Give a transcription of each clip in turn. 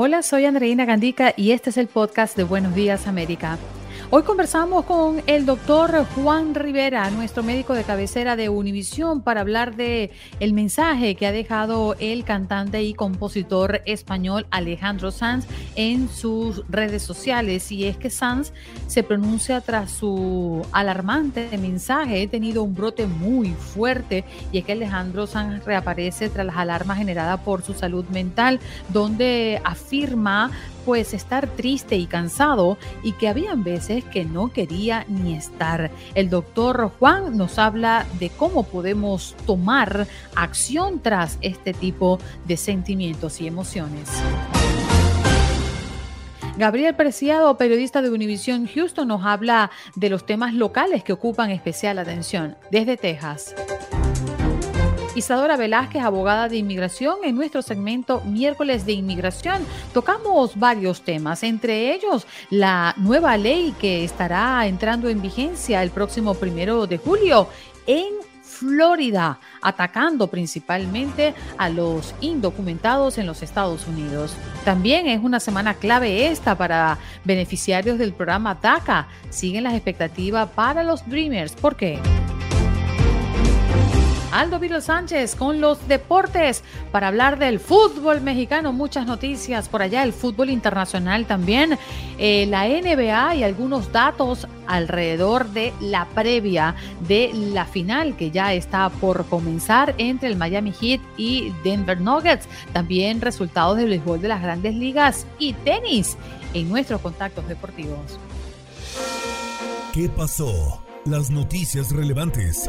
Hola, soy Andreina Gandica y este es el podcast de Buenos Días América. Hoy conversamos con el doctor Juan Rivera, nuestro médico de cabecera de Univisión, para hablar de el mensaje que ha dejado el cantante y compositor español Alejandro Sanz en sus redes sociales. Y es que Sanz se pronuncia tras su alarmante mensaje. He tenido un brote muy fuerte y es que Alejandro Sanz reaparece tras las alarmas generadas por su salud mental, donde afirma pues estar triste y cansado y que habían veces que no quería ni estar. El doctor Juan nos habla de cómo podemos tomar acción tras este tipo de sentimientos y emociones. Gabriel Preciado, periodista de Univision Houston, nos habla de los temas locales que ocupan especial atención desde Texas. Isadora Velázquez, abogada de inmigración, en nuestro segmento Miércoles de Inmigración. Tocamos varios temas, entre ellos la nueva ley que estará entrando en vigencia el próximo primero de julio en Florida, atacando principalmente a los indocumentados en los Estados Unidos. También es una semana clave esta para beneficiarios del programa DACA. Siguen las expectativas para los Dreamers. ¿Por qué? Aldo Viro Sánchez con los deportes para hablar del fútbol mexicano. Muchas noticias por allá, el fútbol internacional también, eh, la NBA y algunos datos alrededor de la previa de la final que ya está por comenzar entre el Miami Heat y Denver Nuggets. También resultados del béisbol de las grandes ligas y tenis en nuestros contactos deportivos. ¿Qué pasó? Las noticias relevantes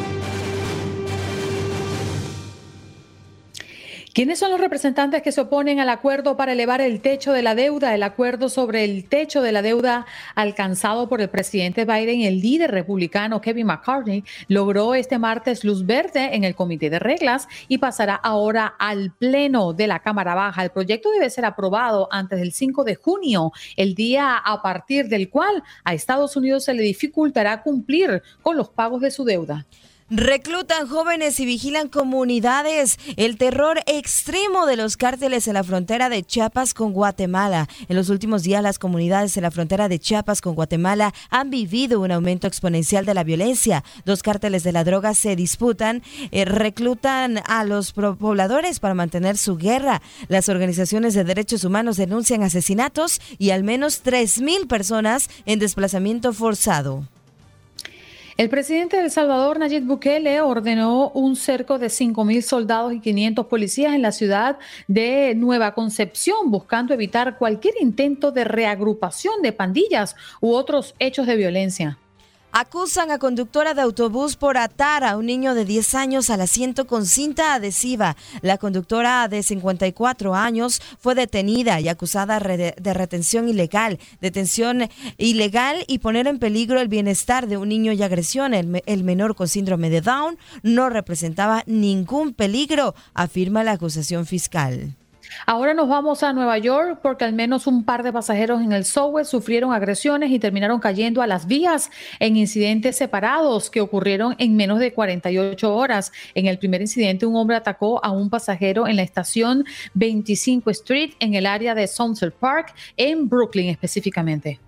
¿Quiénes son los representantes que se oponen al acuerdo para elevar el techo de la deuda? El acuerdo sobre el techo de la deuda alcanzado por el presidente Biden, el líder republicano Kevin McCartney, logró este martes luz verde en el comité de reglas y pasará ahora al pleno de la Cámara Baja. El proyecto debe ser aprobado antes del 5 de junio, el día a partir del cual a Estados Unidos se le dificultará cumplir con los pagos de su deuda. Reclutan jóvenes y vigilan comunidades. El terror extremo de los cárteles en la frontera de Chiapas con Guatemala. En los últimos días, las comunidades en la frontera de Chiapas con Guatemala han vivido un aumento exponencial de la violencia. Dos cárteles de la droga se disputan, eh, reclutan a los pobladores para mantener su guerra. Las organizaciones de derechos humanos denuncian asesinatos y al menos 3.000 personas en desplazamiento forzado. El presidente de El Salvador, Nayib Bukele, ordenó un cerco de 5.000 soldados y 500 policías en la ciudad de Nueva Concepción, buscando evitar cualquier intento de reagrupación de pandillas u otros hechos de violencia. Acusan a conductora de autobús por atar a un niño de 10 años al asiento con cinta adhesiva. La conductora de 54 años fue detenida y acusada de retención ilegal, detención ilegal y poner en peligro el bienestar de un niño y agresión. El, menor con síndrome de Down no representaba ningún peligro, afirma la acusación fiscal. Ahora nos vamos a Nueva York porque al menos un par de pasajeros en el subway sufrieron agresiones y terminaron cayendo a las vías en incidentes separados que ocurrieron en menos de 48 horas. En el primer incidente, un hombre atacó a un pasajero en la estación 25 Street en el área de Sunset Park, en Brooklyn específicamente.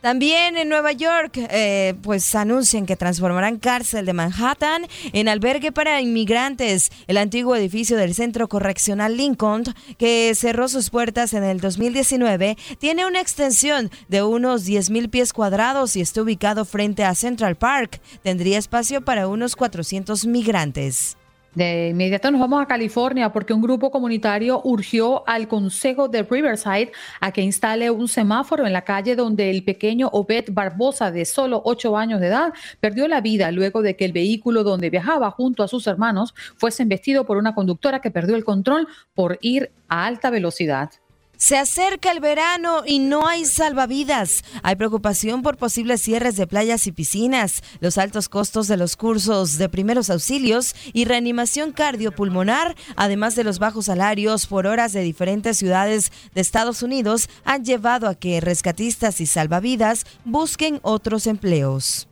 También en Nueva York, eh, pues anuncian que transformarán cárcel de Manhattan en albergue para inmigrantes. El antiguo edificio del Centro Correccional Lincoln, que cerró sus puertas en el 2019, tiene una extensión de unos 10.000 pies cuadrados y está ubicado frente a Central Park. Tendría espacio para unos 400 migrantes. De inmediato nos vamos a California porque un grupo comunitario urgió al Consejo de Riverside a que instale un semáforo en la calle donde el pequeño Obed Barbosa, de solo 8 años de edad, perdió la vida luego de que el vehículo donde viajaba junto a sus hermanos fuese embestido por una conductora que perdió el control por ir a alta velocidad. Se acerca el verano y no hay salvavidas. Hay preocupación por posibles cierres de playas y piscinas, los altos costos de los cursos de primeros auxilios y reanimación cardiopulmonar, además de los bajos salarios por horas de diferentes ciudades de Estados Unidos, han llevado a que rescatistas y salvavidas busquen otros empleos.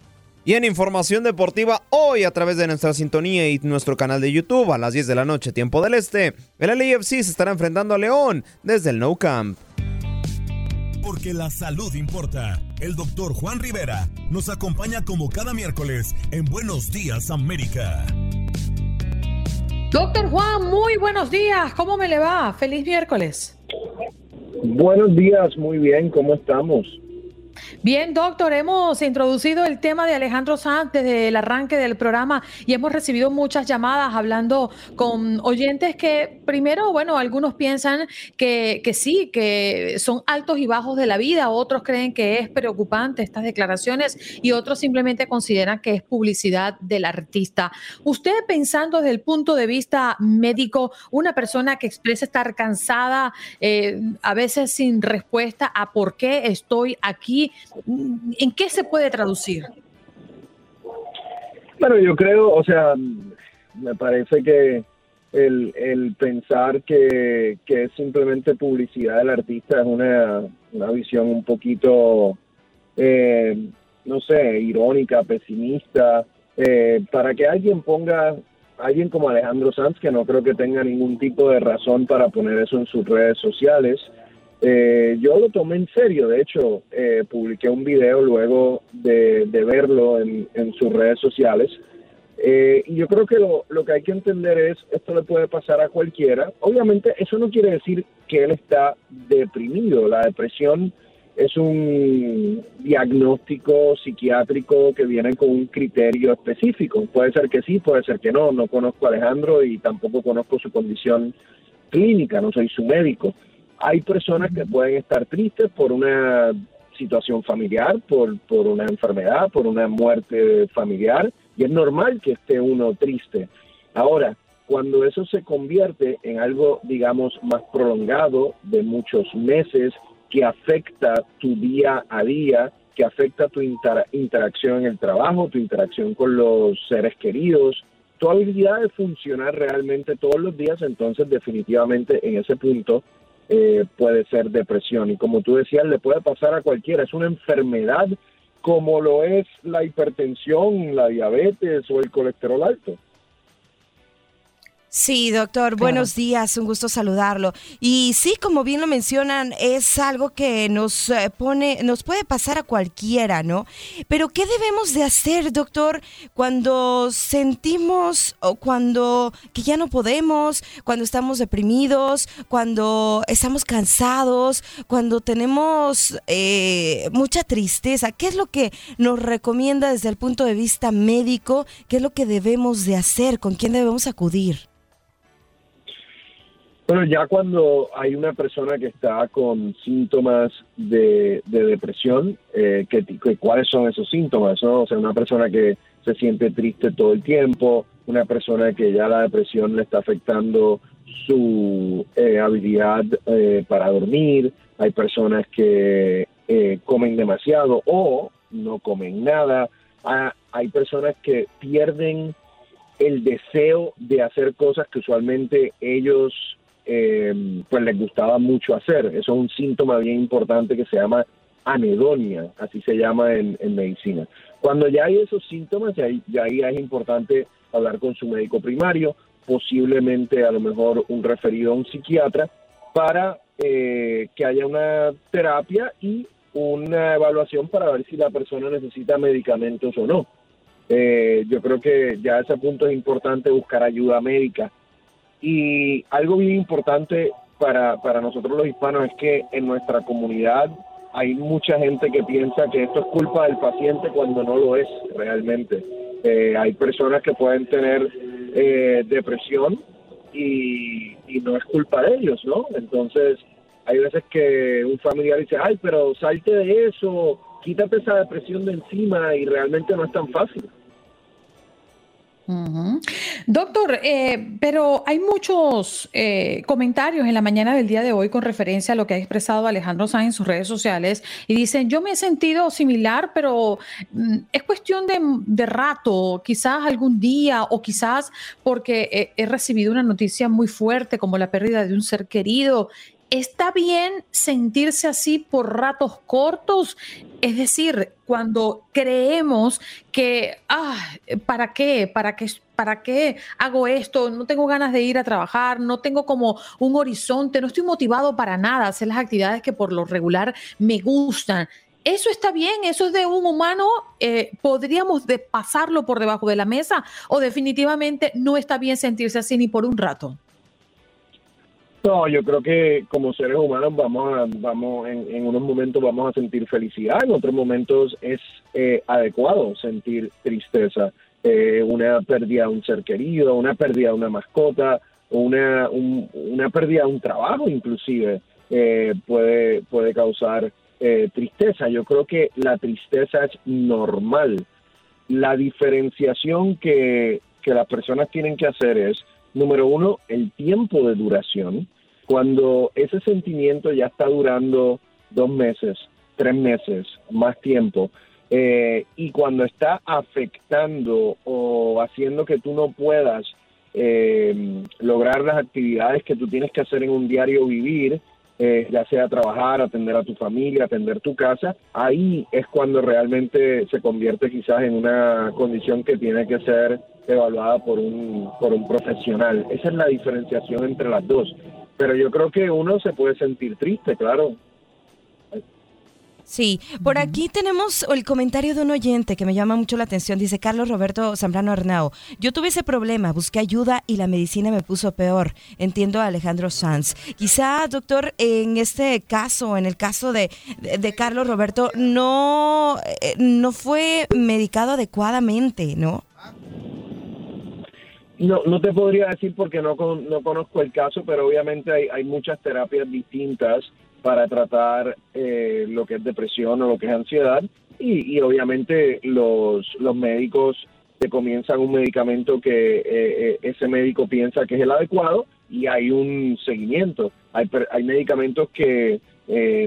Y en información deportiva, hoy a través de nuestra sintonía y nuestro canal de YouTube a las 10 de la noche, tiempo del este, el LAFC se estará enfrentando a León desde el No Camp. Porque la salud importa. El doctor Juan Rivera nos acompaña como cada miércoles en Buenos Días América. Doctor Juan, muy buenos días. ¿Cómo me le va? Feliz miércoles. Buenos días, muy bien. ¿Cómo estamos? Bien, doctor, hemos introducido el tema de Alejandro Sanz desde el arranque del programa y hemos recibido muchas llamadas hablando con oyentes que primero, bueno, algunos piensan que, que sí, que son altos y bajos de la vida, otros creen que es preocupante estas declaraciones y otros simplemente consideran que es publicidad del artista. Usted pensando desde el punto de vista médico, una persona que expresa estar cansada, eh, a veces sin respuesta a por qué estoy aquí, ¿En qué se puede traducir? Bueno, yo creo, o sea, me parece que el, pensar que, es simplemente publicidad del artista es una, visión un poquito, eh, no sé, irónica, pesimista. Eh, para que alguien ponga, alguien como Alejandro Sanz, que no creo que tenga ningún tipo de razón para poner eso en sus redes sociales, eh, yo lo tomé en serio, de hecho, eh, publiqué un video luego de, verlo en, sus redes sociales. Eh, y yo creo que lo, lo, que hay que entender es, esto le puede pasar a cualquiera. Obviamente eso no quiere decir que él está deprimido. La depresión es un diagnóstico psiquiátrico que viene con un criterio específico. Puede ser que sí, puede ser que no. No conozco a Alejandro y tampoco conozco su condición clínica, no soy su médico. Hay personas que pueden estar tristes por una situación familiar, por, por una enfermedad, por una muerte familiar, y es normal que esté uno triste. Ahora, cuando eso se convierte en algo, digamos, más prolongado, de muchos meses, que afecta tu día a día, que afecta tu interacción en el trabajo, tu interacción con los seres queridos, tu habilidad de funcionar realmente todos los días, entonces definitivamente en ese punto eh, puede ser depresión. Y como tú decías, le puede pasar a cualquiera. Es una enfermedad como lo es la hipertensión, la diabetes o el colesterol alto. Sí, doctor, buenos días, un gusto saludarlo. Y sí, como bien lo mencionan, es algo que nos eh, pone, nos puede pasar a cualquiera, ¿no? Pero ¿qué debemos de hacer, doctor, cuando sentimos o cuando que ya no podemos, cuando estamos deprimidos, cuando estamos cansados, cuando tenemos eh, mucha tristeza? ¿Qué es lo que nos recomienda desde el punto de vista médico? ¿Qué es lo que debemos de hacer? ¿Con quién debemos acudir? Bueno, ya cuando hay una persona que está con síntomas de, depresión, eh, que, ¿cuáles son esos síntomas? O sea, una persona que se siente triste todo el tiempo, una persona que ya la depresión le está afectando su eh, habilidad eh, para dormir, hay personas que comen demasiado o no comen nada, ah, hay personas que pierden el deseo de hacer cosas que usualmente ellos eh, pues les gustaba mucho hacer. Eso es un síntoma bien importante que se llama anedonia, así se llama en, medicina. Cuando ya hay esos síntomas, ya, ya ahí es importante hablar con su médico primario, posiblemente a lo mejor un referido a un psiquiatra, para eh, que haya una terapia y una evaluación para ver si la persona necesita medicamentos o no. Eh, yo creo que ya a ese punto es importante buscar ayuda médica. Y algo bien importante para, para nosotros los hispanos es que en nuestra comunidad hay mucha gente que piensa que esto es culpa del paciente cuando no lo es realmente. Eh, hay personas que pueden tener eh, depresión y, y no es culpa de ellos, ¿no? Entonces, hay veces que un familiar dice, ay, pero salte de eso, quítate esa depresión de encima y realmente no es tan fácil. Doctor, eh, pero hay muchos eh, comentarios en la mañana del día de hoy con referencia a lo que ha expresado Alejandro Sáenz en sus redes sociales y dicen, yo me he sentido similar, pero mm, es cuestión de, rato, quizás algún día o quizás porque he recibido una noticia muy fuerte como la pérdida de un ser querido ¿Está bien sentirse así por ratos cortos? Es decir, cuando creemos que, ah, ¿para qué? ¿Para qué? ¿Para qué hago esto? No tengo ganas de ir a trabajar, no tengo como un horizonte, no estoy motivado para nada a hacer las actividades que por lo regular me gustan. ¿Eso está bien? ¿Eso es de un humano? Eh, ¿Podríamos pasarlo por debajo de la mesa? ¿O definitivamente no está bien sentirse así ni por un rato? No, yo creo que como seres humanos vamos a, vamos en, unos momentos vamos a sentir felicidad, en otros momentos es eh, adecuado sentir tristeza, eh, una pérdida de un ser querido, una pérdida de una mascota, una, una pérdida de un trabajo inclusive eh, puede, puede causar tristeza. Yo creo que la tristeza es normal. La diferenciación que, que las personas tienen que hacer es Número uno, el tiempo de duración. Cuando ese sentimiento ya está durando dos meses, tres meses, más tiempo, eh, y cuando está afectando o haciendo que tú no puedas eh, lograr las actividades que tú tienes que hacer en un diario vivir, eh, ya sea trabajar, atender a tu familia, atender tu casa, ahí es cuando realmente se convierte quizás en una condición que tiene que ser evaluada por un, por un profesional. Esa es la diferenciación entre las dos. Pero yo creo que uno se puede sentir triste, claro. Sí, por aquí tenemos el comentario de un oyente que me llama mucho la atención. Dice Carlos Roberto Zambrano Arnao. Yo tuve ese problema, busqué ayuda y la medicina me puso peor. Entiendo a Alejandro Sanz. Quizá, doctor, en este caso, en el caso de, de, Carlos Roberto, no, eh, no fue medicado adecuadamente, ¿no? No, no te podría decir porque no, no conozco el caso, pero obviamente hay, muchas terapias distintas para tratar eh, lo que es depresión o lo que es ansiedad y, obviamente los, médicos te comienzan un medicamento que eh, eh, ese médico piensa que es el adecuado y hay un seguimiento. Hay, hay medicamentos que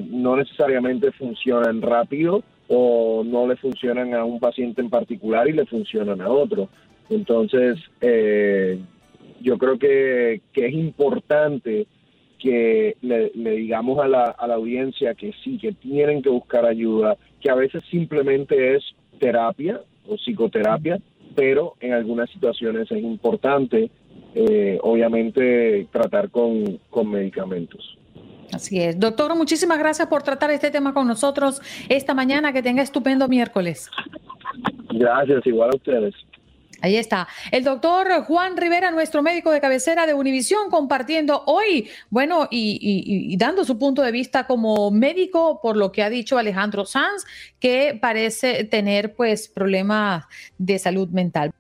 no necesariamente funcionan rápido o no le funcionan a un paciente en particular y le funcionan a otro. Entonces, yo creo que, que es importante que le, digamos a la, a la audiencia que sí, que tienen que buscar ayuda, que a veces simplemente es terapia o psicoterapia, pero en algunas situaciones es importante, eh, obviamente, tratar con, con medicamentos. Así es. Doctor, muchísimas gracias por tratar este tema con nosotros esta mañana. Que tenga estupendo miércoles. Gracias, igual a ustedes. Ahí está. El doctor Juan Rivera, nuestro médico de cabecera de Univisión, compartiendo hoy, bueno, y, dando su punto de vista como médico por lo que ha dicho Alejandro Sanz, que parece tener pues problemas de salud mental.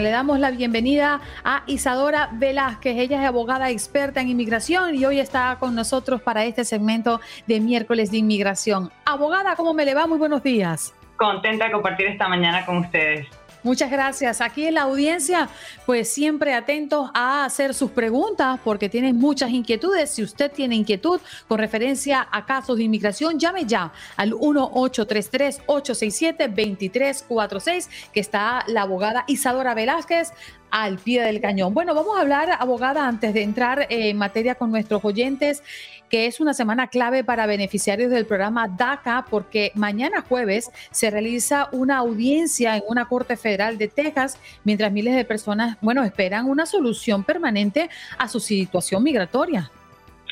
Le damos la bienvenida a Isadora Velázquez. Ella es abogada experta en inmigración y hoy está con nosotros para este segmento de miércoles de inmigración. Abogada, ¿cómo me le va? Muy buenos días. Contenta de compartir esta mañana con ustedes. Muchas gracias. Aquí en la audiencia, pues siempre atentos a hacer sus preguntas porque tienen muchas inquietudes. Si usted tiene inquietud con referencia a casos de inmigración, llame ya al 1-833-867-2346, que está la abogada Isadora Velázquez al pie del cañón. Bueno, vamos a hablar, abogada, antes de entrar en materia con nuestros oyentes que es una semana clave para beneficiarios del programa DACA porque mañana jueves se realiza una audiencia en una corte federal de Texas, mientras miles de personas, bueno, esperan una solución permanente a su situación migratoria.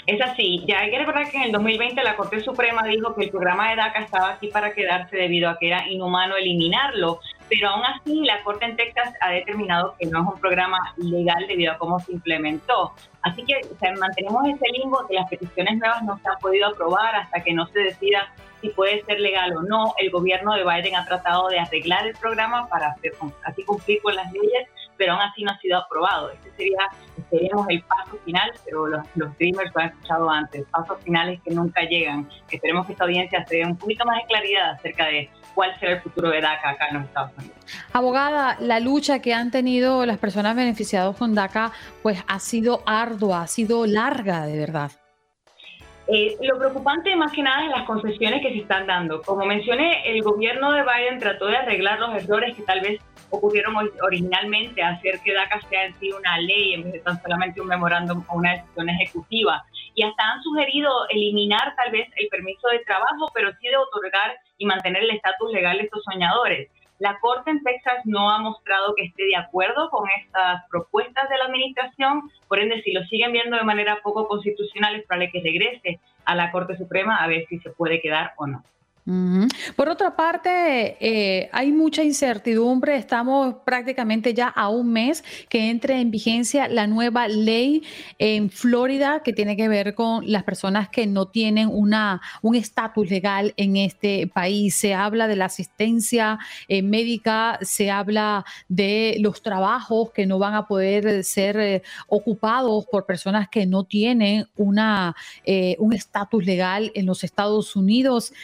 Es así, ya hay que recordar que en el 2020 la Corte Suprema dijo que el programa de DACA estaba aquí para quedarse debido a que era inhumano eliminarlo, pero aún así la Corte en Texas ha determinado que no es un programa legal debido a cómo se implementó. Así que mantenemos ese limbo que las peticiones nuevas no se han podido aprobar hasta que no se decida si puede ser legal o no. El gobierno de Biden ha tratado de arreglar el programa para hacer, así cumplir con las leyes, pero aún así no ha sido aprobado. Este sería, seríamos el paso final, pero los, los lo han escuchado antes, pasos finales que nunca llegan. Esperemos que esta audiencia se dé un poquito más de claridad acerca de cuál será el futuro de DACA acá en los Estados Unidos. Abogada, la lucha que han tenido las personas beneficiadas con DACA pues ha sido ardua, ha sido larga de verdad. Eh, lo preocupante más que nada es las concesiones que se están dando. Como mencioné, el gobierno de Biden trató de arreglar los errores que tal vez ocurrieron originalmente, hacer que DACA sea en sí una ley en vez de tan solamente un memorándum o una decisión ejecutiva. Y hasta han sugerido eliminar tal vez el permiso de trabajo, pero sí de otorgar y mantener el estatus legal de estos soñadores. La Corte en Texas no ha mostrado que esté de acuerdo con estas propuestas de la administración, por ende, si lo siguen viendo de manera poco constitucional, es probable que regrese a la Corte Suprema a ver si se puede quedar o no. Por otra parte, eh, hay mucha incertidumbre. Estamos prácticamente ya a un mes que entre en vigencia la nueva ley en Florida que tiene que ver con las personas que no tienen una, un estatus legal en este país. Se habla de la asistencia eh, médica, se habla de los trabajos que no van a poder ser eh, ocupados por personas que no tienen una, un estatus legal en los Estados Unidos.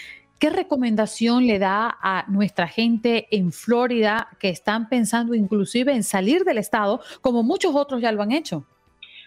¿Qué recomendación le da a nuestra gente en Florida que están pensando inclusive en salir del estado, como muchos otros ya lo han hecho?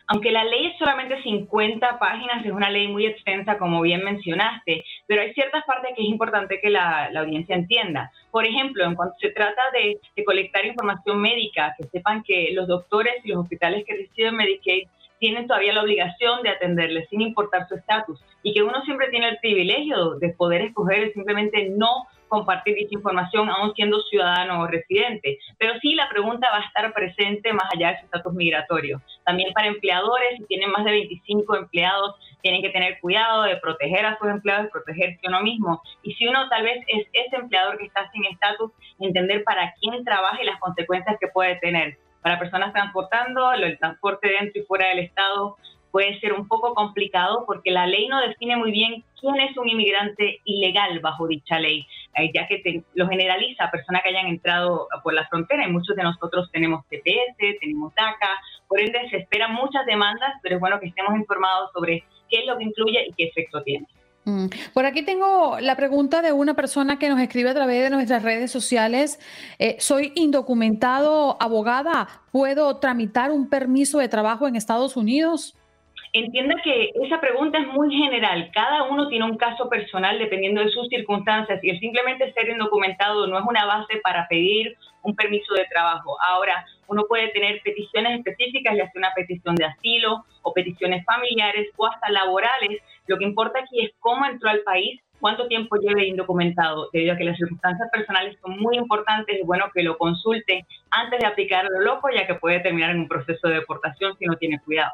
Aunque la ley es solamente 50 páginas, es una ley muy extensa, como bien mencionaste, pero hay ciertas partes que es importante que la, audiencia entienda. Por ejemplo, en cuanto se trata de, de colectar información médica, que sepan que los doctores y los hospitales que reciben Medicaid tienen todavía la obligación de atenderles sin importar su estatus y que uno siempre tiene el privilegio de poder escoger simplemente no compartir dicha información aún siendo ciudadano o residente. Pero sí, la pregunta va a estar presente más allá de su estatus migratorio. También para empleadores, si tienen más de 25 empleados, tienen que tener cuidado de proteger a sus empleados, protegerse uno mismo. Y si uno tal vez es ese empleador que está sin estatus, entender para quién trabaja y las consecuencias que puede tener para personas transportando, el transporte dentro y fuera del Estado puede ser un poco complicado porque la ley no define muy bien quién es un inmigrante ilegal bajo dicha ley, eh, ya que lo generaliza a personas que hayan entrado por la frontera y muchos de nosotros tenemos TPS, tenemos DACA, por ende se esperan muchas demandas, pero es bueno que estemos informados sobre qué es lo que incluye y qué efecto tiene. Mm. Por aquí tengo la pregunta de una persona que nos escribe a través de nuestras redes sociales. Eh, soy indocumentado abogada. ¿Puedo tramitar un permiso de trabajo en Estados Unidos? Entienda que esa pregunta es muy general. Cada uno tiene un caso personal dependiendo de sus circunstancias y el simplemente ser indocumentado no es una base para pedir un permiso de trabajo. Ahora, uno puede tener peticiones específicas, ya sea una petición de asilo o peticiones familiares o hasta laborales. Lo que importa aquí es cómo entró al país, cuánto tiempo lleve indocumentado, debido a que las circunstancias personales son muy importantes, es bueno que lo consulte antes de aplicar lo loco, ya que puede terminar en un proceso de deportación si no tiene cuidado.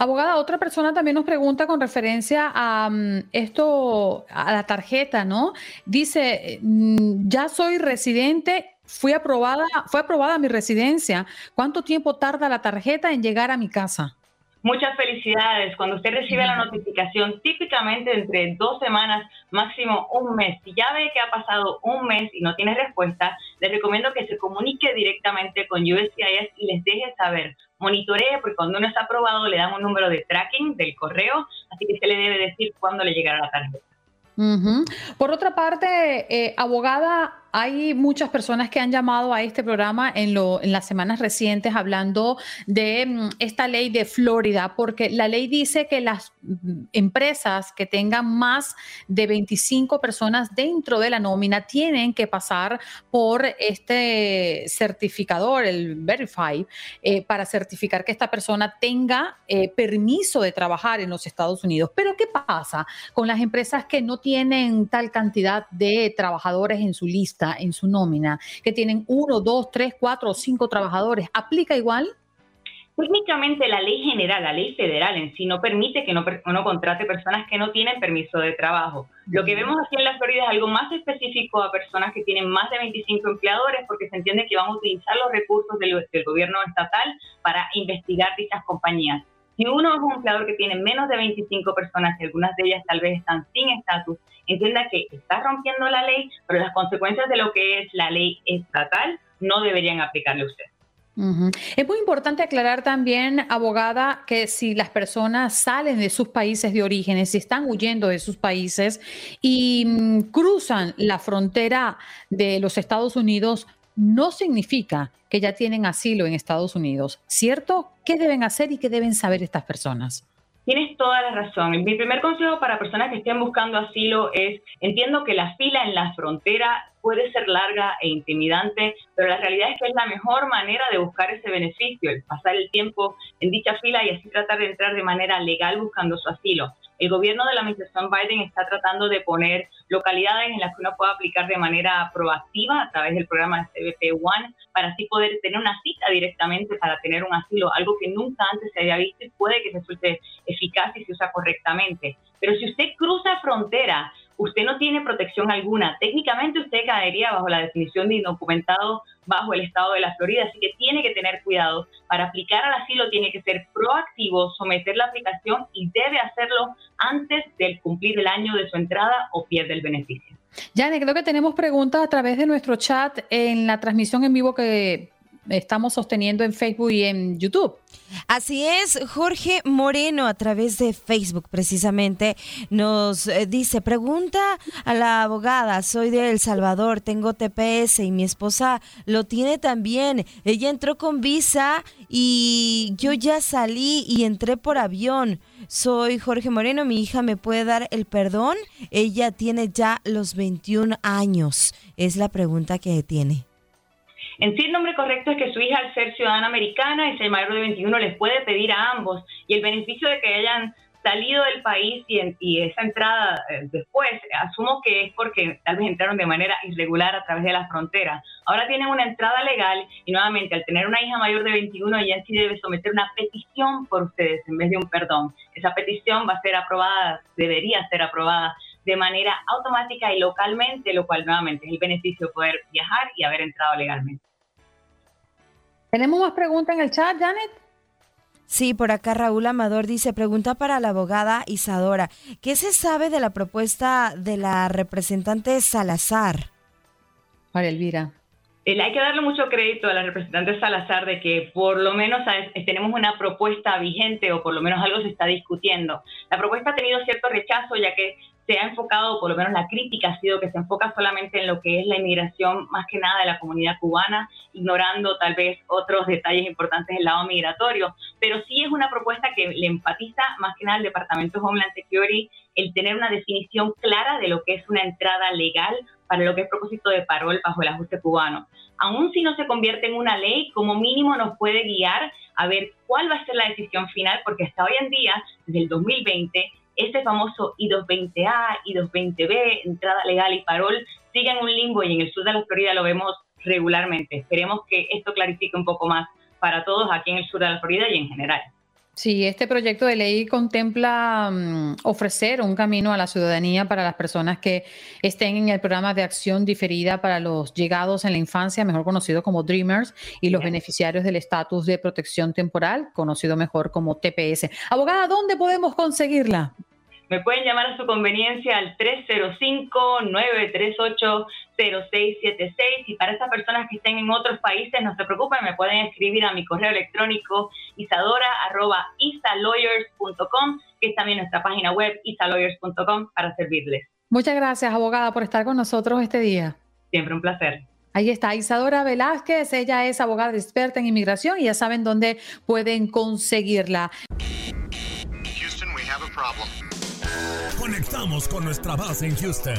Abogada, otra persona también nos pregunta con referencia a mm, esto, a la tarjeta, ¿no? Dice, mm, ya soy residente, fui aprobada, fue aprobada mi residencia. ¿Cuánto tiempo tarda la tarjeta en llegar a mi casa? Muchas felicidades. Cuando usted recibe la notificación, típicamente entre dos semanas, máximo un mes. Si ya ve que ha pasado un mes y no tiene respuesta, les recomiendo que se comunique directamente con USCIS y les deje saber. Monitoree, porque cuando uno está aprobado le dan un número de tracking del correo, así que se le debe decir cuándo le llegará la tarjeta. Por otra parte, eh, abogada, hay muchas personas que han llamado a este programa en, lo, en las semanas recientes hablando de mm, esta ley de Florida, porque la ley dice que las mm, empresas que tengan más de 25 personas dentro de la nómina tienen que pasar por este certificador, el Verify, eh, para certificar que esta persona tenga eh, permiso de trabajar en los Estados Unidos. Pero ¿qué pasa con las empresas que no tienen tal cantidad de trabajadores en su lista? En su nómina, que tienen uno, dos, tres, cuatro o cinco trabajadores, ¿aplica igual? Técnicamente la ley general, la ley federal en sí no permite que no, uno contrate personas que no tienen permiso de trabajo. Lo que vemos aquí en la Florida es algo más específico a personas que tienen más de 25 empleadores porque se entiende que van a utilizar los recursos del, gobierno estatal para investigar dichas compañías. Si uno es un empleador que tiene menos de 25 personas y algunas de ellas tal vez están sin estatus, entienda que está rompiendo la ley, pero las consecuencias de lo que es la ley estatal no deberían aplicarle a usted. Es muy importante aclarar también, abogada, que si las personas salen de sus países de origen, si están huyendo de sus países y mm, cruzan la frontera de los Estados Unidos, no significa que ya tienen asilo en Estados Unidos, ¿cierto? ¿Qué deben hacer y qué deben saber estas personas? Tienes toda la razón. Mi primer consejo para personas que estén buscando asilo es, entiendo que la fila en la frontera puede ser larga e intimidante, pero la realidad es que es la mejor manera de buscar ese beneficio, el pasar el tiempo en dicha fila y así tratar de entrar de manera legal buscando su asilo. El gobierno de la administración Biden está tratando de poner localidades en las que uno pueda aplicar de manera proactiva a través del programa CBP One para así poder tener una cita directamente para tener un asilo, algo que nunca antes se había visto y puede que resulte eficaz y se usa correctamente. Pero si usted cruza frontera usted no tiene protección alguna. Técnicamente usted caería bajo la definición de indocumentado bajo el estado de la Florida, así que tiene que tener cuidado. Para aplicar al asilo tiene que ser proactivo, someter la aplicación y debe hacerlo antes del cumplir el año de su entrada o pierde el beneficio. Yane, creo que tenemos preguntas a través de nuestro chat en la transmisión en vivo que estamos sosteniendo en Facebook y en YouTube. Así es, Jorge Moreno a través de Facebook precisamente nos eh, dice, pregunta a la abogada, soy de El Salvador, tengo TPS y mi esposa lo tiene también. Ella entró con visa y yo ya salí y entré por avión. Soy Jorge Moreno, mi hija me puede dar el perdón. Ella tiene ya los 21 años. Es la pregunta que tiene. En sí, el nombre correcto es que su hija, al ser ciudadana americana y ser mayor de 21, les puede pedir a ambos. Y el beneficio de que hayan salido del país y, esa entrada eh, después, asumo que es porque tal vez entraron de manera irregular a través de la frontera. Ahora tienen una entrada legal y nuevamente al tener una hija mayor de 21 ella sí debe someter una petición por ustedes en vez de un perdón. Esa petición va a ser aprobada, debería ser aprobada de manera automática y localmente, lo cual nuevamente es el beneficio de poder viajar y haber entrado legalmente. ¿Tenemos más preguntas en el chat, Janet? Sí, por acá Raúl Amador dice, pregunta para la abogada Isadora, ¿qué se sabe de la propuesta de la representante Salazar? Para Elvira. hay que darle mucho crédito a la representante Salazar de que por lo menos tenemos una propuesta vigente o por lo menos algo se está discutiendo. La propuesta ha tenido cierto rechazo ya que se ha enfocado, por lo menos la crítica ha sido que se enfoca solamente en lo que es la inmigración más que nada de la comunidad cubana, ignorando tal vez otros detalles importantes del lado migratorio, pero sí es una propuesta que le empatiza más que nada al Departamento de Homeland Security el tener una definición clara de lo que es una entrada legal para lo que es propósito de parol bajo el ajuste cubano. Aún si no se convierte en una ley, como mínimo nos puede guiar a ver cuál va a ser la decisión final, porque hasta hoy en día, desde el 2020, este famoso I-220A, I-220B, entrada legal y parol, sigue en un limbo y en el sur de la Florida lo vemos regularmente. Esperemos que esto clarifique un poco más para todos aquí en el sur de la Florida y en general. Sí, este proyecto de ley contempla mm, ofrecer un camino a la ciudadanía para las personas que estén en el programa de acción diferida para los llegados en la infancia, mejor conocido como Dreamers, y los beneficiarios del estatus de protección temporal, conocido mejor como TPS. Abogada, ¿dónde podemos conseguirla? Me pueden llamar a su conveniencia al 305-938-0676 y para esas personas que estén en otros países, no se preocupen, me pueden escribir a mi correo electrónico isadora.isalawyers.com, que es también nuestra página web isalawyers.com para servirles. Muchas gracias, abogada, por estar con nosotros este día. Siempre un placer. Ahí está Isadora Velázquez, ella es abogada experta en inmigración y ya saben dónde pueden conseguirla. Houston, we have a problem. Conectamos con nuestra base en Houston.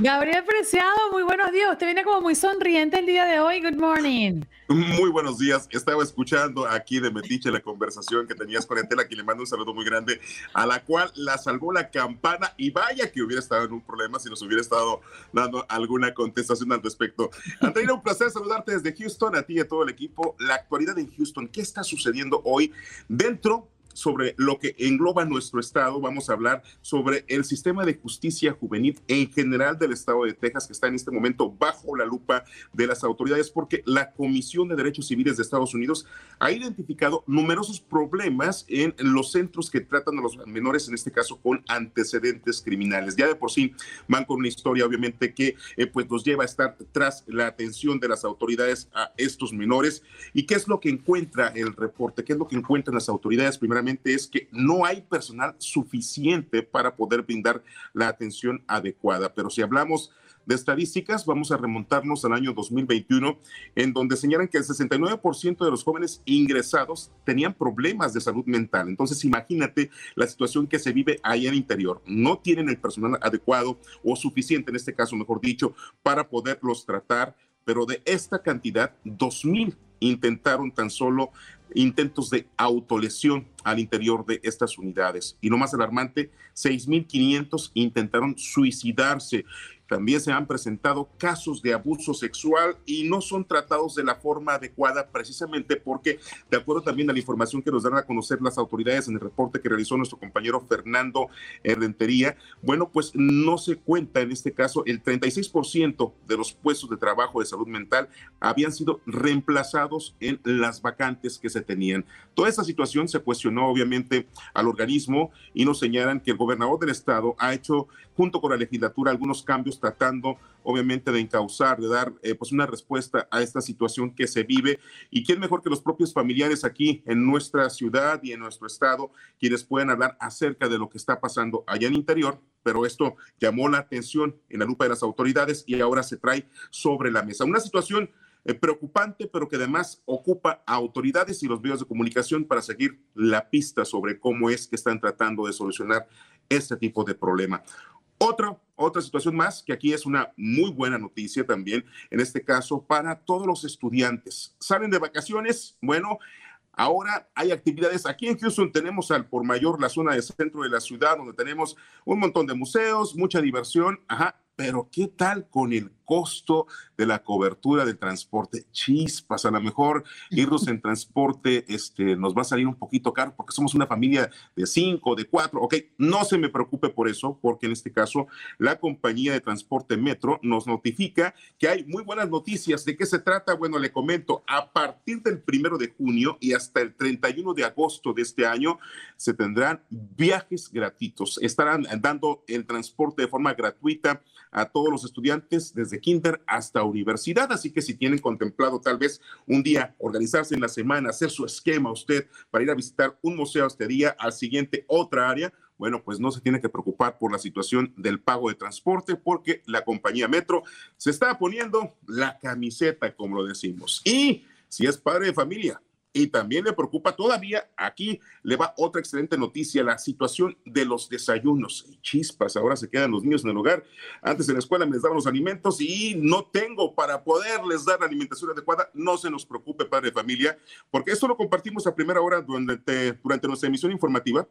Gabriel Preciado, muy buenos días. Usted viene como muy sonriente el día de hoy. Good morning. Muy buenos días. Estaba escuchando aquí de Metiche la conversación que tenías con Entela, que le mando un saludo muy grande, a la cual la salvó la campana y vaya que hubiera estado en un problema si nos hubiera estado dando alguna contestación al respecto. Andreina, un placer saludarte desde Houston, a ti y a todo el equipo. La actualidad en Houston, ¿qué está sucediendo hoy dentro sobre lo que engloba nuestro estado. Vamos a hablar sobre el sistema de justicia juvenil en general del estado de Texas, que está en este momento bajo la lupa de las autoridades, porque la Comisión de Derechos Civiles de Estados Unidos ha identificado numerosos problemas en los centros que tratan a los menores, en este caso con antecedentes criminales. Ya de por sí van con una historia, obviamente, que eh, pues nos lleva a estar tras la atención de las autoridades a estos menores. ¿Y qué es lo que encuentra el reporte? ¿Qué es lo que encuentran las autoridades? Primeramente, es que no hay personal suficiente para poder brindar la atención adecuada. Pero si hablamos de estadísticas, vamos a remontarnos al año 2021, en donde señalan que el 69% de los jóvenes ingresados tenían problemas de salud mental. Entonces, imagínate la situación que se vive ahí en el interior. No tienen el personal adecuado o suficiente, en este caso, mejor dicho, para poderlos tratar. Pero de esta cantidad, 2.000 intentaron tan solo intentos de autolesión al interior de estas unidades. Y lo más alarmante, 6.500 intentaron suicidarse. También se han presentado casos de abuso sexual y no son tratados de la forma adecuada precisamente porque, de acuerdo también a la información que nos dan a conocer las autoridades en el reporte que realizó nuestro compañero Fernando Rentería, bueno, pues no se cuenta en este caso el 36% de los puestos de trabajo de salud mental habían sido reemplazados en las vacantes que se tenían. Toda esta situación se cuestionó obviamente al organismo y nos señalan que el gobernador del estado ha hecho junto con la legislatura algunos cambios tratando obviamente de encauzar, de dar eh, pues una respuesta a esta situación que se vive. ¿Y quién mejor que los propios familiares aquí en nuestra ciudad y en nuestro estado, quienes pueden hablar acerca de lo que está pasando allá en el interior? Pero esto llamó la atención en la lupa de las autoridades y ahora se trae sobre la mesa. Una situación eh, preocupante, pero que además ocupa a autoridades y los medios de comunicación para seguir la pista sobre cómo es que están tratando de solucionar este tipo de problema. Otra, otra situación más, que aquí es una muy buena noticia también, en este caso, para todos los estudiantes. Salen de vacaciones, bueno, Ahora hay actividades. Aquí en Houston, tenemos al por mayor la zona de centro de la ciudad, donde tenemos un montón de museos, mucha diversión, ajá, pero ¿qué tal con el costo de la cobertura del transporte? Chispas, a lo mejor irnos en transporte este, nos va a salir un poquito caro porque somos una familia de cinco, de cuatro, ok, no se me preocupe por eso, porque en este caso la compañía de transporte Metro nos notifica que hay muy buenas noticias. ¿De qué se trata? Bueno, le comento, a partir del primero de junio y hasta el 31 de agosto de este año se tendrán viajes gratuitos. Estarán dando el transporte de forma gratuita a todos los estudiantes desde kinder hasta universidad. Así que si tienen contemplado tal vez un día organizarse en la semana, hacer su esquema usted para ir a visitar un museo este día, al siguiente otra área, bueno, pues no se tiene que preocupar por la situación del pago de transporte porque la compañía Metro se está poniendo la camiseta, como lo decimos. Y si es padre de familia, y también le preocupa todavía, aquí le va otra excelente noticia, la situación de los desayunos. Chispas, ahora se quedan los niños en el hogar. Antes en la escuela me les daban los alimentos y no tengo para poderles dar la alimentación adecuada. No se nos preocupe, padre de familia, porque esto lo compartimos a primera hora durante, durante nuestra emisión informativa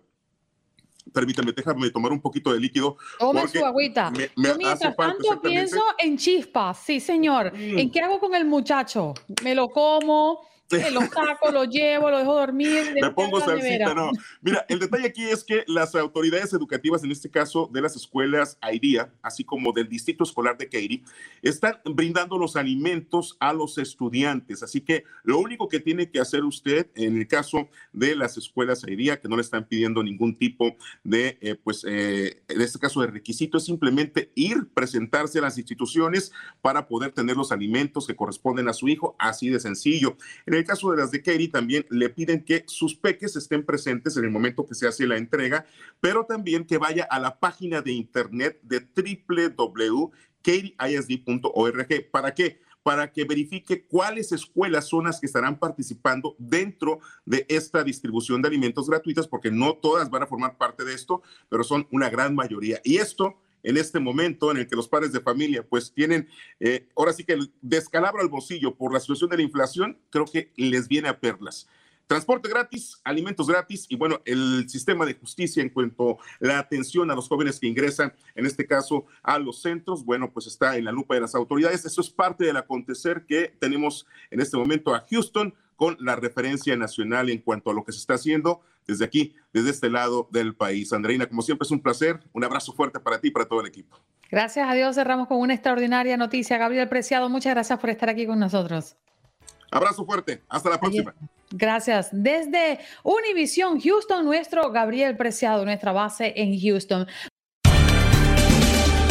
permítame, déjame tomar un poquito de líquido. Tome su agüita. Me, mientras tanto pienso en chispas, sí señor. ¿En mm. qué hago con el muchacho? ¿Me lo como? Lo saco, lo llevo, lo dejo dormir. Me pongo salsita, no. Mira, el detalle aquí es que las autoridades educativas, en este caso de las escuelas AIDIA, así como del Distrito Escolar de Katy, están brindando los alimentos a los estudiantes. Así que lo único que tiene que hacer usted, en el caso de las escuelas AIDIA, que no le están pidiendo ningún tipo de, eh, pues, eh, en este caso de requisito, es simplemente ir, presentarse a las instituciones para poder tener los alimentos que corresponden a su hijo, así de sencillo. En el caso de las de Katie, también le piden que sus peques estén presentes en el momento que se hace la entrega, pero también que vaya a la página de internet de www.katieisd.org. ¿Para qué? Para que verifique cuáles escuelas son las que estarán participando dentro de esta distribución de alimentos gratuitos, porque no todas van a formar parte de esto, pero son una gran mayoría. Y esto en este momento en el que los padres de familia pues tienen, eh, ahora sí que el descalabro al bolsillo por la situación de la inflación, creo que les viene a perlas. Transporte gratis, alimentos gratis y bueno, el sistema de justicia en cuanto a la atención a los jóvenes que ingresan, en este caso a los centros, bueno, pues está en la lupa de las autoridades. Eso es parte del acontecer que tenemos en este momento a Houston con la referencia nacional en cuanto a lo que se está haciendo desde aquí, desde este lado del país. Andreina, como siempre es un placer. Un abrazo fuerte para ti y para todo el equipo. Gracias a Dios cerramos con una extraordinaria noticia. Gabriel Preciado, muchas gracias por estar aquí con nosotros. Abrazo fuerte. Hasta la próxima. Gracias. Desde Univision Houston, nuestro Gabriel Preciado, nuestra base en Houston.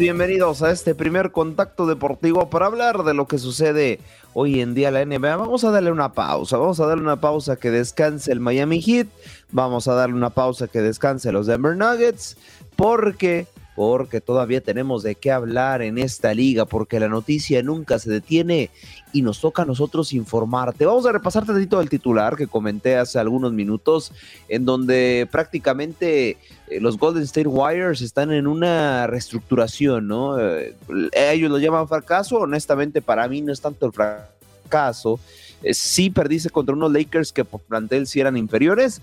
Bienvenidos, a este primer contacto deportivo para hablar de lo que sucede hoy en día en la NBA. Vamos a darle una pausa, vamos a darle una pausa que descanse el Miami Heat, vamos a darle una pausa que descanse los Denver Nuggets, porque porque todavía tenemos de qué hablar en esta liga, porque la noticia nunca se detiene y nos toca a nosotros informarte. Vamos a repasar tantito el titular que comenté hace algunos minutos, en donde prácticamente eh, los Golden State Warriors están en una reestructuración, ¿no? Eh, ellos lo llaman fracaso, honestamente para mí no es tanto el fracaso. Eh, sí perdiste contra unos Lakers que por plantel sí eran inferiores,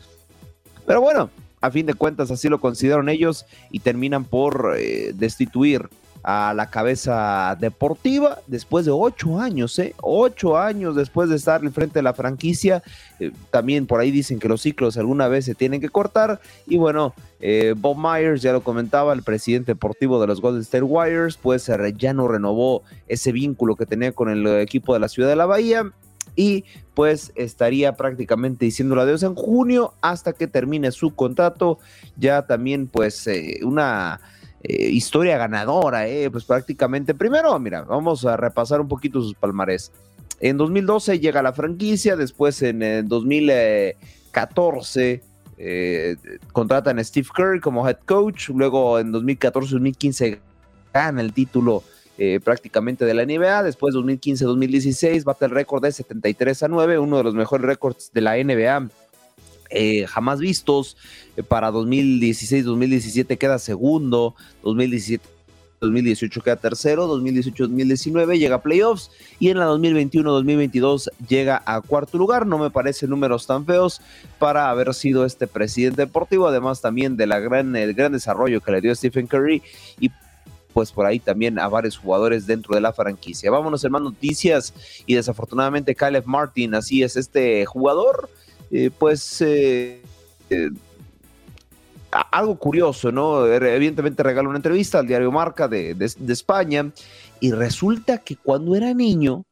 pero bueno, a fin de cuentas así lo consideraron ellos y terminan por eh, destituir a la cabeza deportiva después de ocho años, ¿eh? Ocho años después de estar en frente de la franquicia. Eh, también por ahí dicen que los ciclos alguna vez se tienen que cortar. Y bueno, eh, Bob Myers, ya lo comentaba, el presidente deportivo de los Golden State Warriors, pues ya no renovó ese vínculo que tenía con el equipo de la ciudad de la Bahía y pues estaría prácticamente diciendo adiós en junio hasta que termine su contrato. Ya también pues eh, una eh, historia ganadora, eh, pues prácticamente. Primero, mira, vamos a repasar un poquito sus palmarés. En 2012 llega la franquicia, después en 2014 contratan a Steve Kerr como head coach, luego en 2014-2015 gana el título eh, prácticamente de la NBA. Después 2015-2016 bate el récord de 73 a 9, uno de los mejores récords de la NBA. Eh, jamás vistos eh, para 2016-2017 queda segundo, 2017 2018 queda tercero, 2018-2019 llega a playoffs y en la 2021-2022 llega a cuarto lugar. No me parecen números tan feos para haber sido este presidente deportivo, además también de gran, gran desarrollo que le dio Stephen Curry y pues por ahí también a varios jugadores dentro de la franquicia. Vámonos en más noticias y desafortunadamente Caleb Martin, así es este jugador, eh, pues eh, eh, algo curioso, ¿no? Evidentemente regaló una entrevista al diario Marca de, España y resulta que cuando era niño,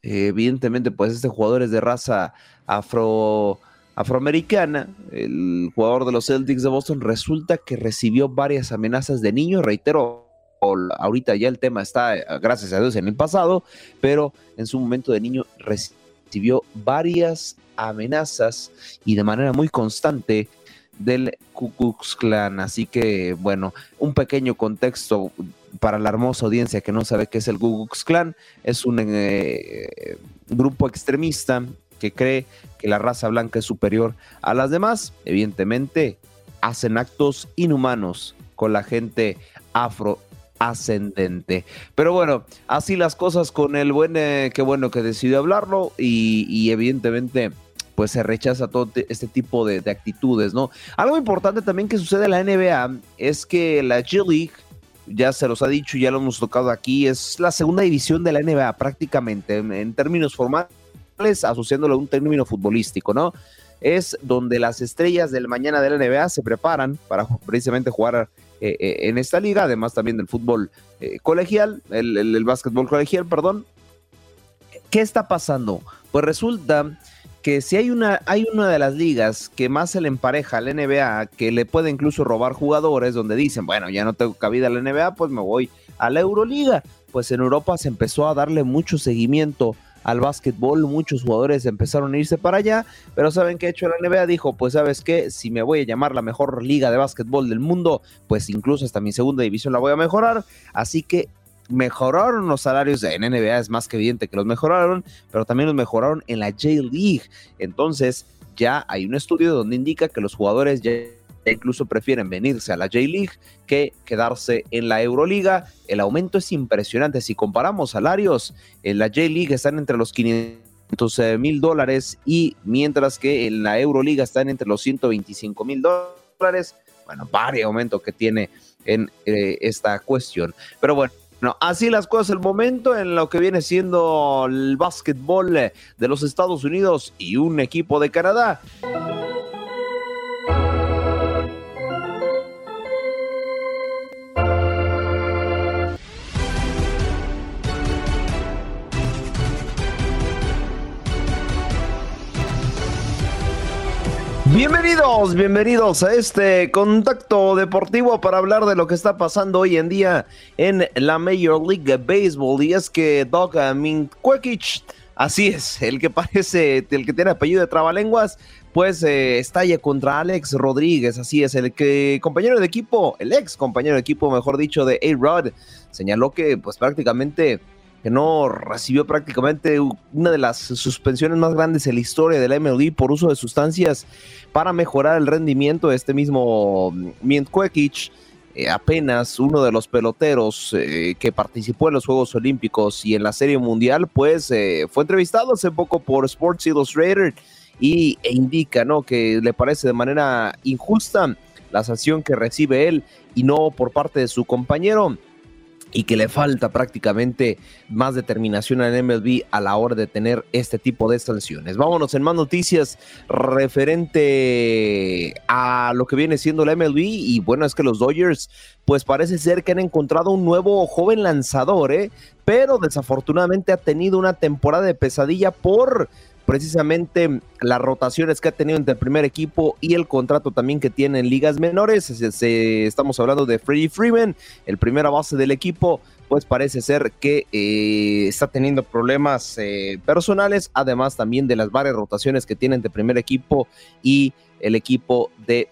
evidentemente pues este jugador es de raza afro afroamericana, el jugador de los Celtics de Boston, resulta que recibió varias amenazas de niño, reitero, ahorita ya el tema está, eh, gracias a Dios, en el pasado, pero en su momento de niño recibió varias amenazas y de manera muy constante del Ku Klux Klan. Así que, bueno, un pequeño contexto para la hermosa audiencia que no sabe qué es el Ku Klux Klan. Es un eh, grupo extremista que cree que la raza blanca es superior a las demás. Evidentemente, hacen actos inhumanos con la gente afro ascendente. Pero bueno, así las cosas con el buen, eh, qué bueno que decidió hablarlo y, evidentemente pues se rechaza todo este tipo de, actitudes, ¿no? Algo importante también que sucede en la NBA es que la G League, ya se los ha dicho, ya lo hemos tocado aquí, es la segunda división de la NBA prácticamente, en, términos formales, asociándolo a un término futbolístico, ¿no? Es donde las estrellas del mañana de la NBA se preparan para precisamente jugar eh, eh, en esta liga, además también del fútbol eh, colegial, el, básquetbol colegial, perdón. ¿Qué está pasando? Pues resulta que si hay una, hay una de las ligas que más se le empareja al NBA, que le puede incluso robar jugadores, donde dicen, bueno, ya no tengo cabida en la NBA, pues me voy a la Euroliga. Pues en Europa se empezó a darle mucho seguimiento al básquetbol, muchos jugadores empezaron a irse para allá, pero ¿saben qué ha hecho la NBA? Dijo, pues sabes qué, si me voy a llamar la mejor liga de básquetbol del mundo, pues incluso hasta mi segunda división la voy a mejorar, así que mejoraron los salarios en NBA, es más que evidente que los mejoraron, pero también los mejoraron en la J-League. Entonces, ya hay un estudio donde indica que los jugadores ya incluso prefieren venirse a la J-League que quedarse en la Euroliga. El aumento es impresionante. Si comparamos salarios, en la J-League están entre los 500 mil dólares y mientras que en la Euroliga están entre los 125 mil dólares. Bueno, varios aumento que tiene en eh, esta cuestión. Pero bueno. No, así las cosas, el momento en lo que viene siendo el básquetbol de los Estados Unidos y un equipo de Canadá. Bienvenidos, bienvenidos a este contacto deportivo para hablar de lo que está pasando hoy en día en la Major League Baseball. Y es que Doug Minkwekich, así es, el que parece, el que tiene apellido de trabalenguas, pues eh, estalla contra Alex Rodríguez, así es, el que compañero de equipo, el ex compañero de equipo, mejor dicho, de A-Rod, señaló que pues prácticamente que no recibió prácticamente una de las suspensiones más grandes en la historia de la MLB por uso de sustancias para mejorar el rendimiento de este mismo Mientquekic. Eh, apenas uno de los peloteros eh, que participó en los Juegos Olímpicos y en la Serie Mundial, pues eh, fue entrevistado hace poco por Sports Illustrated y e indica ¿no? que le parece de manera injusta la sanción que recibe él y no por parte de su compañero y que le falta prácticamente más determinación al MLB a la hora de tener este tipo de sanciones. Vámonos en más noticias referente a lo que viene siendo la MLB y bueno, es que los Dodgers pues parece ser que han encontrado un nuevo joven lanzador, ¿eh? pero desafortunadamente ha tenido una temporada de pesadilla por precisamente las rotaciones que ha tenido entre el primer equipo y el contrato también que tiene en ligas menores. estamos hablando de Freddie Freeman, el primera base del equipo, pues parece ser que eh, está teniendo problemas eh, personales, además también de las varias rotaciones que tiene entre primer equipo y el equipo de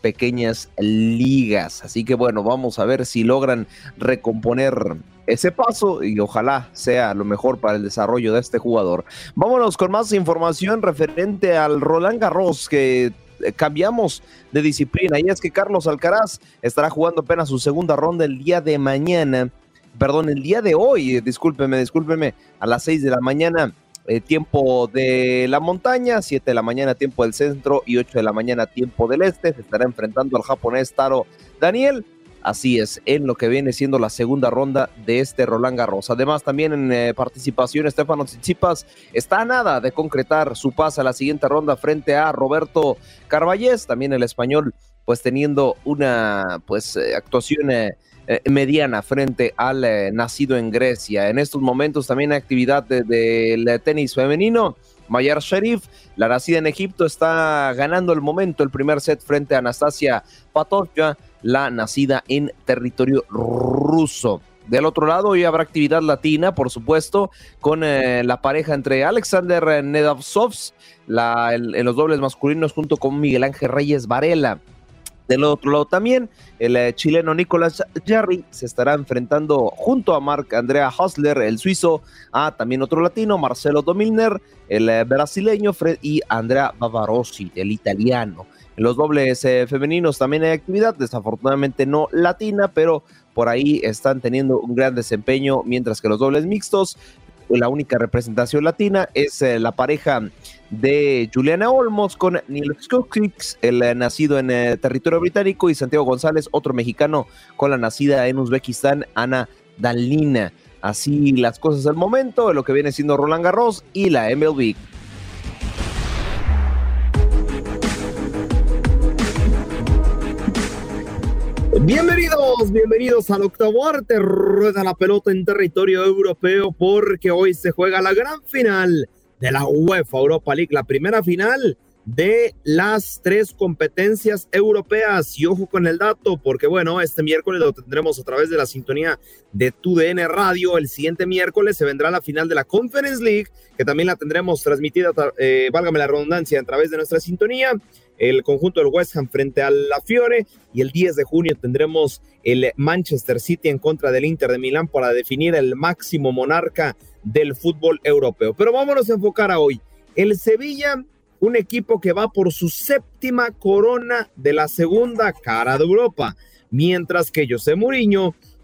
pequeñas ligas. Así que bueno, vamos a ver si logran recomponer ese paso y ojalá sea lo mejor para el desarrollo de este jugador. Vámonos con más información referente al Roland Garros que eh, cambiamos de disciplina y es que Carlos Alcaraz estará jugando apenas su segunda ronda el día de mañana, perdón, el día de hoy, discúlpeme, discúlpeme, a las 6 de la mañana eh, tiempo de la montaña, 7 de la mañana tiempo del centro y 8 de la mañana tiempo del este. Se estará enfrentando al japonés Taro Daniel. Así es, en lo que viene siendo la segunda ronda de este Roland Garros. Además, también en eh, participación, Estefano Tsitsipas está a nada de concretar su pase a la siguiente ronda frente a Roberto Carballés, también el español, pues teniendo una pues eh, actuación eh, mediana frente al eh, nacido en Grecia. En estos momentos también hay actividad del de, tenis femenino. Mayar Sharif, la nacida en Egipto, está ganando el momento, el primer set frente a Anastasia Patovka, la nacida en territorio ruso. Del otro lado, hoy habrá actividad latina, por supuesto, con eh, la pareja entre Alexander Nedavsovs en, los dobles masculinos, junto con Miguel Ángel Reyes Varela. Del otro lado también, el eh, chileno Nicolás Jarry se estará enfrentando junto a Marc Andrea Hosler, el suizo, a también otro latino, Marcelo Domilner, el eh, brasileño, Fred y Andrea Bavarossi, el italiano. En los dobles eh, femeninos también hay actividad, desafortunadamente no latina, pero por ahí están teniendo un gran desempeño, mientras que los dobles mixtos la única representación latina es eh, la pareja de Juliana Olmos con Neil Skokix, el eh, nacido en eh, territorio británico, y Santiago González, otro mexicano con la nacida en Uzbekistán, Ana Dalina. Así las cosas al momento lo que viene siendo Roland Garros y la MLB. Bienvenidos, bienvenidos al octavo arte. Rueda la pelota en territorio europeo porque hoy se juega la gran final de la UEFA Europa League, la primera final de las tres competencias europeas. Y ojo con el dato, porque bueno, este miércoles lo tendremos a través de la sintonía de TUDN Radio. El siguiente miércoles se vendrá la final de la Conference League, que también la tendremos transmitida, eh, válgame la redundancia, a través de nuestra sintonía el conjunto del West Ham frente a la Fiore y el 10 de junio tendremos el Manchester City en contra del Inter de Milán para definir el máximo monarca del fútbol europeo. Pero vámonos a enfocar a hoy. El Sevilla, un equipo que va por su séptima corona de la segunda cara de Europa, mientras que José Mourinho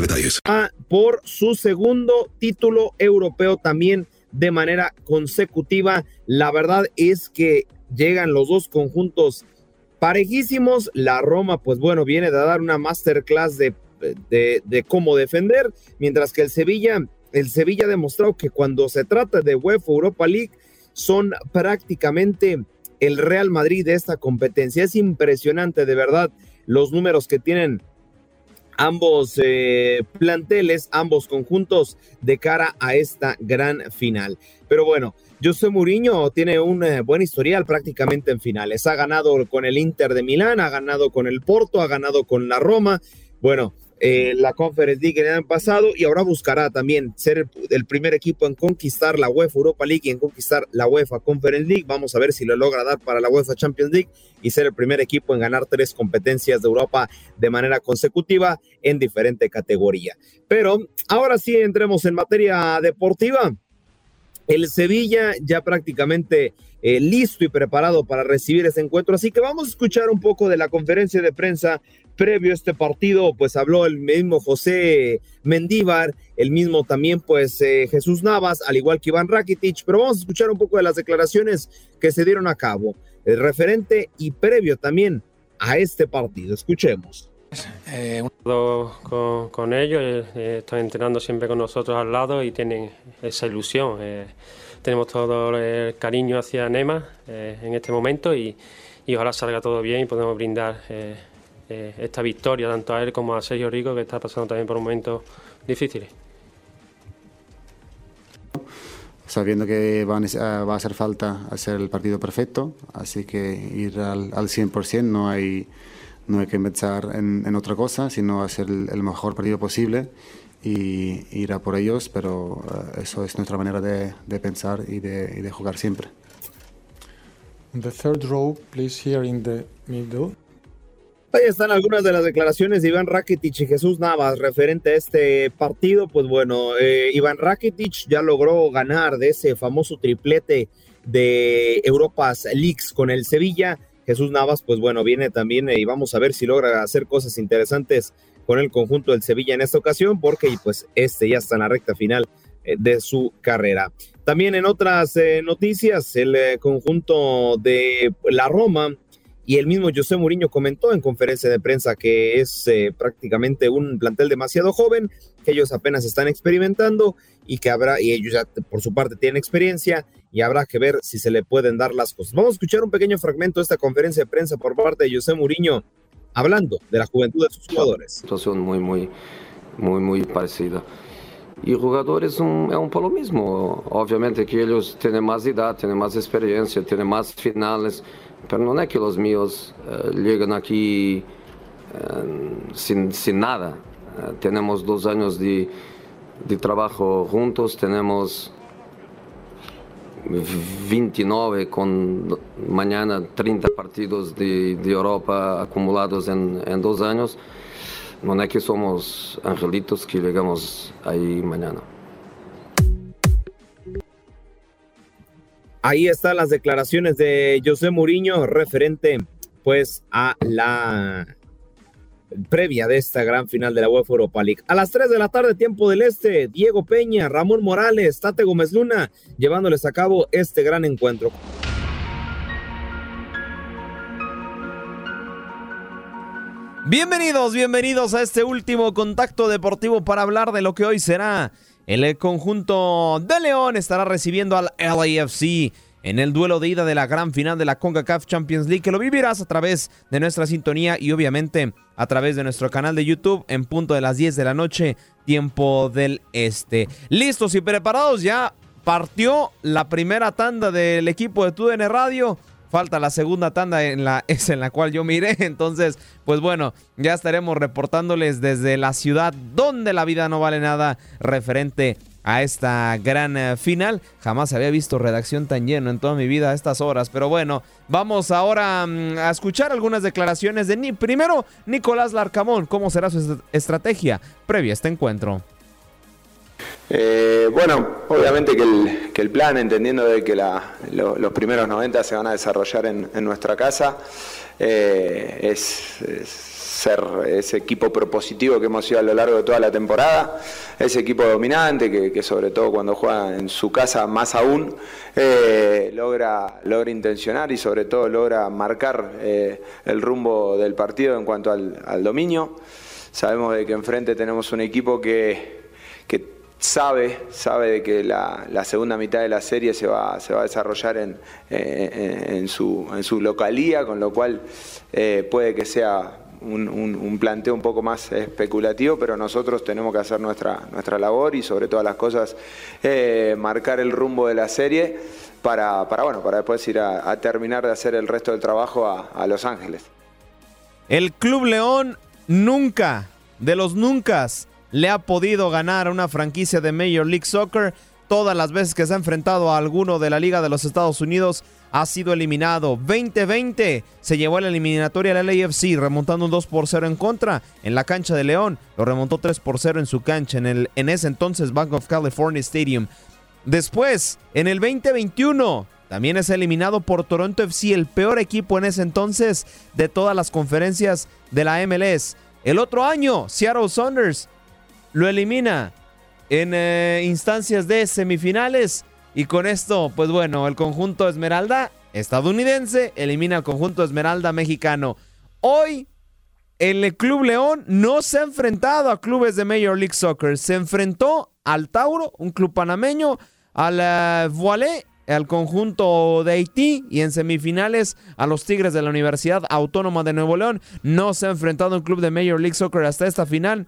detalles. Por su segundo título europeo también de manera consecutiva. La verdad es que llegan los dos conjuntos parejísimos. La Roma, pues bueno, viene de dar una masterclass de, de, de cómo defender, mientras que el Sevilla, el Sevilla ha demostrado que cuando se trata de UEFA Europa League son prácticamente el Real Madrid de esta competencia. Es impresionante, de verdad, los números que tienen ambos eh, planteles, ambos conjuntos de cara a esta gran final. Pero bueno, José Mourinho tiene un eh, buen historial prácticamente en finales. Ha ganado con el Inter de Milán, ha ganado con el Porto, ha ganado con la Roma. Bueno, eh, la Conference League el año pasado y ahora buscará también ser el, primer equipo en conquistar la UEFA Europa League y en conquistar la UEFA Conference League. Vamos a ver si lo logra dar para la UEFA Champions League y ser el primer equipo en ganar tres competencias de Europa de manera consecutiva en diferente categoría. Pero ahora sí entremos en materia deportiva. El Sevilla ya prácticamente eh, listo y preparado para recibir ese encuentro. Así que vamos a escuchar un poco de la conferencia de prensa previo a este partido, pues habló el mismo José Mendívar, el mismo también pues eh, Jesús Navas, al igual que Iván Rakitic, pero vamos a escuchar un poco de las declaraciones que se dieron a cabo, el referente y previo también a este partido. Escuchemos. Eh, con, con, ellos, eh, están entrenando siempre con nosotros al lado y tienen esa ilusión. Eh, tenemos todo el cariño hacia Nema eh, en este momento y, y, ojalá salga todo bien y podemos brindar eh, esta victoria tanto a él como a Sergio Rico, que está pasando también por momentos difíciles. Sabiendo que va a hacer falta hacer el partido perfecto, así que ir al, al 100% no hay, no hay que pensar en, en otra cosa, sino hacer el, el, mejor partido posible y ir a por ellos, pero uh, eso es nuestra manera de, de pensar y de, y de jugar siempre. The third row, please here in the middle. Ahí están algunas de las declaraciones de Iván Rakitic y Jesús Navas referente a este partido. Pues bueno, eh, Iván Rakitic ya logró ganar de ese famoso triplete de Europas Leagues con el Sevilla. Jesús Navas, pues bueno, viene también eh, y vamos a ver si logra hacer cosas interesantes con el conjunto del Sevilla en esta ocasión, porque pues este ya está en la recta final eh, de su carrera. También en otras eh, noticias, el eh, conjunto de la Roma y el mismo José Mourinho comentó en conferencia de prensa que es eh, prácticamente un plantel demasiado joven, que ellos apenas están experimentando y que habrá, y ellos ya por su parte tienen experiencia y habrá que ver si se le pueden dar las cosas. Vamos a escuchar un pequeño fragmento de esta conferencia de prensa por parte de José Mourinho hablando de la juventud de sus jugadores. Situación muy, muy, muy, muy parecida. E jogadores um, é um pelo mesmo. Obviamente que eles têm mais idade, têm mais experiência, têm mais finales, mas não é que os meus uh, chegam aqui uh, sem, sem nada. Uh, temos dois anos de, de trabajo juntos. Tenemos 29 con mañana 30 partidos de, de Europa acumulados en, en, dos años. No es que somos angelitos que llegamos ahí mañana. Ahí están las declaraciones de José Mourinho referente pues a la previa de esta gran final de la UEFA Europa League. A las 3 de la tarde, tiempo del Este, Diego Peña, Ramón Morales, Tate Gómez Luna, llevándoles a cabo este gran encuentro. Bienvenidos, bienvenidos a este último contacto deportivo para hablar de lo que hoy será el conjunto de León. Estará recibiendo al LAFC en el duelo de ida de la gran final de la CONCACAF Champions League, que lo vivirás a través de nuestra sintonía y obviamente a través de nuestro canal de YouTube en punto de las 10 de la noche, tiempo del este. Listos y preparados, ya partió la primera tanda del equipo de TUDN Radio. Falta la segunda tanda en la es en la cual yo miré, entonces, pues bueno, ya estaremos reportándoles desde la ciudad donde la vida no vale nada referente a esta gran eh, final. Jamás había visto redacción tan lleno en toda mi vida a estas horas. Pero bueno, vamos ahora mm, a escuchar algunas declaraciones de Ni. Primero, Nicolás Larcamón. ¿Cómo será su estrategia previa a este encuentro? Eh, bueno, obviamente que el, plan, entendiendo de que los primeros 90 se van a desarrollar en, nuestra casa, eh, es ser ese equipo propositivo que hemos sido a lo largo de toda la temporada, ese equipo dominante que, sobre todo cuando juega en su casa más aún, eh, logra, logra intencionar y sobre todo logra marcar el rumbo del partido en cuanto al, dominio. Sabemos de que enfrente tenemos un equipo que, sabe, sabe de que la, segunda mitad de la serie se va, se va a desarrollar en, en, su, en su localía, con lo cual eh, puede que sea un, planteo un poco más especulativo, pero nosotros tenemos que hacer nuestra, nuestra labor y sobre todas las cosas eh, marcar el rumbo de la serie para, para, bueno, para después ir a, terminar de hacer el resto del trabajo a, Los Ángeles. El Club León nunca, de los nunca, le ha podido ganar a una franquicia de Major League Soccer. Todas las veces que se ha enfrentado a alguno de la Liga de los Estados Unidos ha sido eliminado. 2020 se llevó a la eliminatoria del LAFC remontando un 2 por 0 en contra en la cancha de León. Lo remontó 3 por 0 en su cancha en, el, en ese entonces Bank of California Stadium. Después, en el 2021, también es eliminado por Toronto FC, el peor equipo en ese entonces de todas las conferencias de la MLS. El otro año, Seattle Saunders lo elimina en eh, instancias de semifinales y con esto, pues bueno, el conjunto Esmeralda estadounidense elimina al conjunto Esmeralda mexicano. Hoy, el Club León no se ha enfrentado a clubes de Major League Soccer. Se enfrentó al Tauro, un club panameño, al uh, al conjunto de Haití y en semifinales a los Tigres de la Universidad Autónoma de Nuevo León. No se ha enfrentado a un club de Major League Soccer hasta esta final.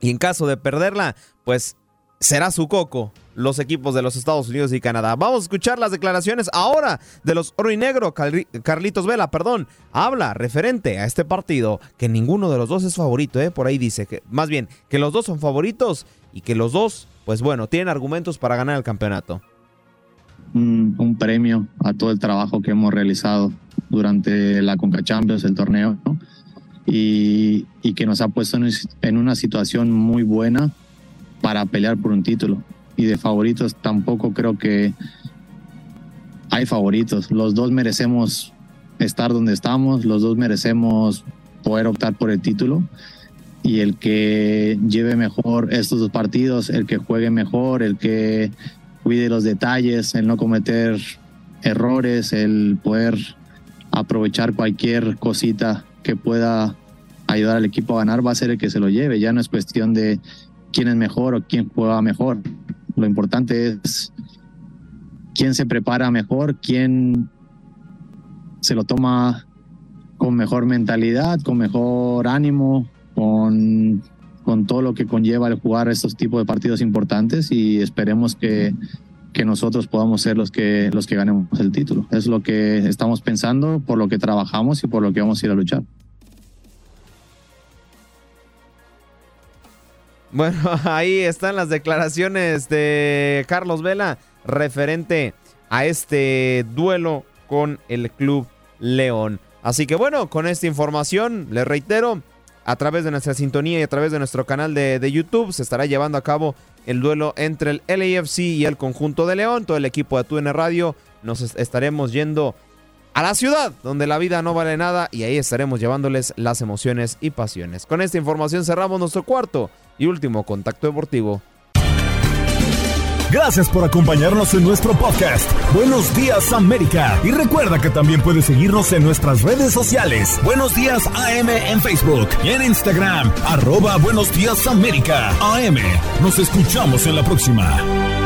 Y en caso de perderla, pues será su coco los equipos de los Estados Unidos y Canadá. Vamos a escuchar las declaraciones ahora de los oro y negro. Carlitos Vela, perdón, habla referente a este partido que ninguno de los dos es favorito, ¿eh? por ahí dice que más bien que los dos son favoritos y que los dos, pues bueno, tienen argumentos para ganar el campeonato. Un, premio a todo el trabajo que hemos realizado durante la Conca Champions, el torneo, y, que nos ha puesto en una situación muy buena para pelear por un título. Y de favoritos tampoco creo que hay favoritos. Los dos merecemos estar donde estamos, los dos merecemos poder optar por el título. Y el que lleve mejor estos dos partidos, el que juegue mejor, el que cuide los detalles, el no cometer errores, el poder aprovechar cualquier cosita que pueda ayudar al equipo a ganar, va a ser el que se lo lleve. Ya no es cuestión de quién es mejor o quién juega mejor. Lo importante es quién se prepara mejor, quién se lo toma con mejor mentalidad, con mejor ánimo, con, con todo lo que conlleva el jugar estos tipos de partidos importantes y esperemos que, que nosotros podamos ser los que, los que ganemos el título. Es lo que estamos pensando, por lo que trabajamos y por lo que vamos a ir a luchar. Bueno, ahí están las declaraciones de Carlos Vela referente a este duelo con el Club León. Así que bueno, con esta información, les reitero, a través de nuestra sintonía y a través de nuestro canal de, de, YouTube se estará llevando a cabo el duelo entre el LAFC y el conjunto de León. Todo el equipo de TUN Radio nos estaremos yendo a la ciudad donde la vida no vale nada y ahí estaremos llevándoles las emociones y pasiones. Con esta información cerramos nuestro cuarto y último contacto deportivo. Gracias por acompañarnos en nuestro podcast. Buenos días América. Y recuerda que también puedes seguirnos en nuestras redes sociales. Buenos días AM en Facebook y en Instagram. Arroba Buenos días América. AM. Nos escuchamos en la próxima.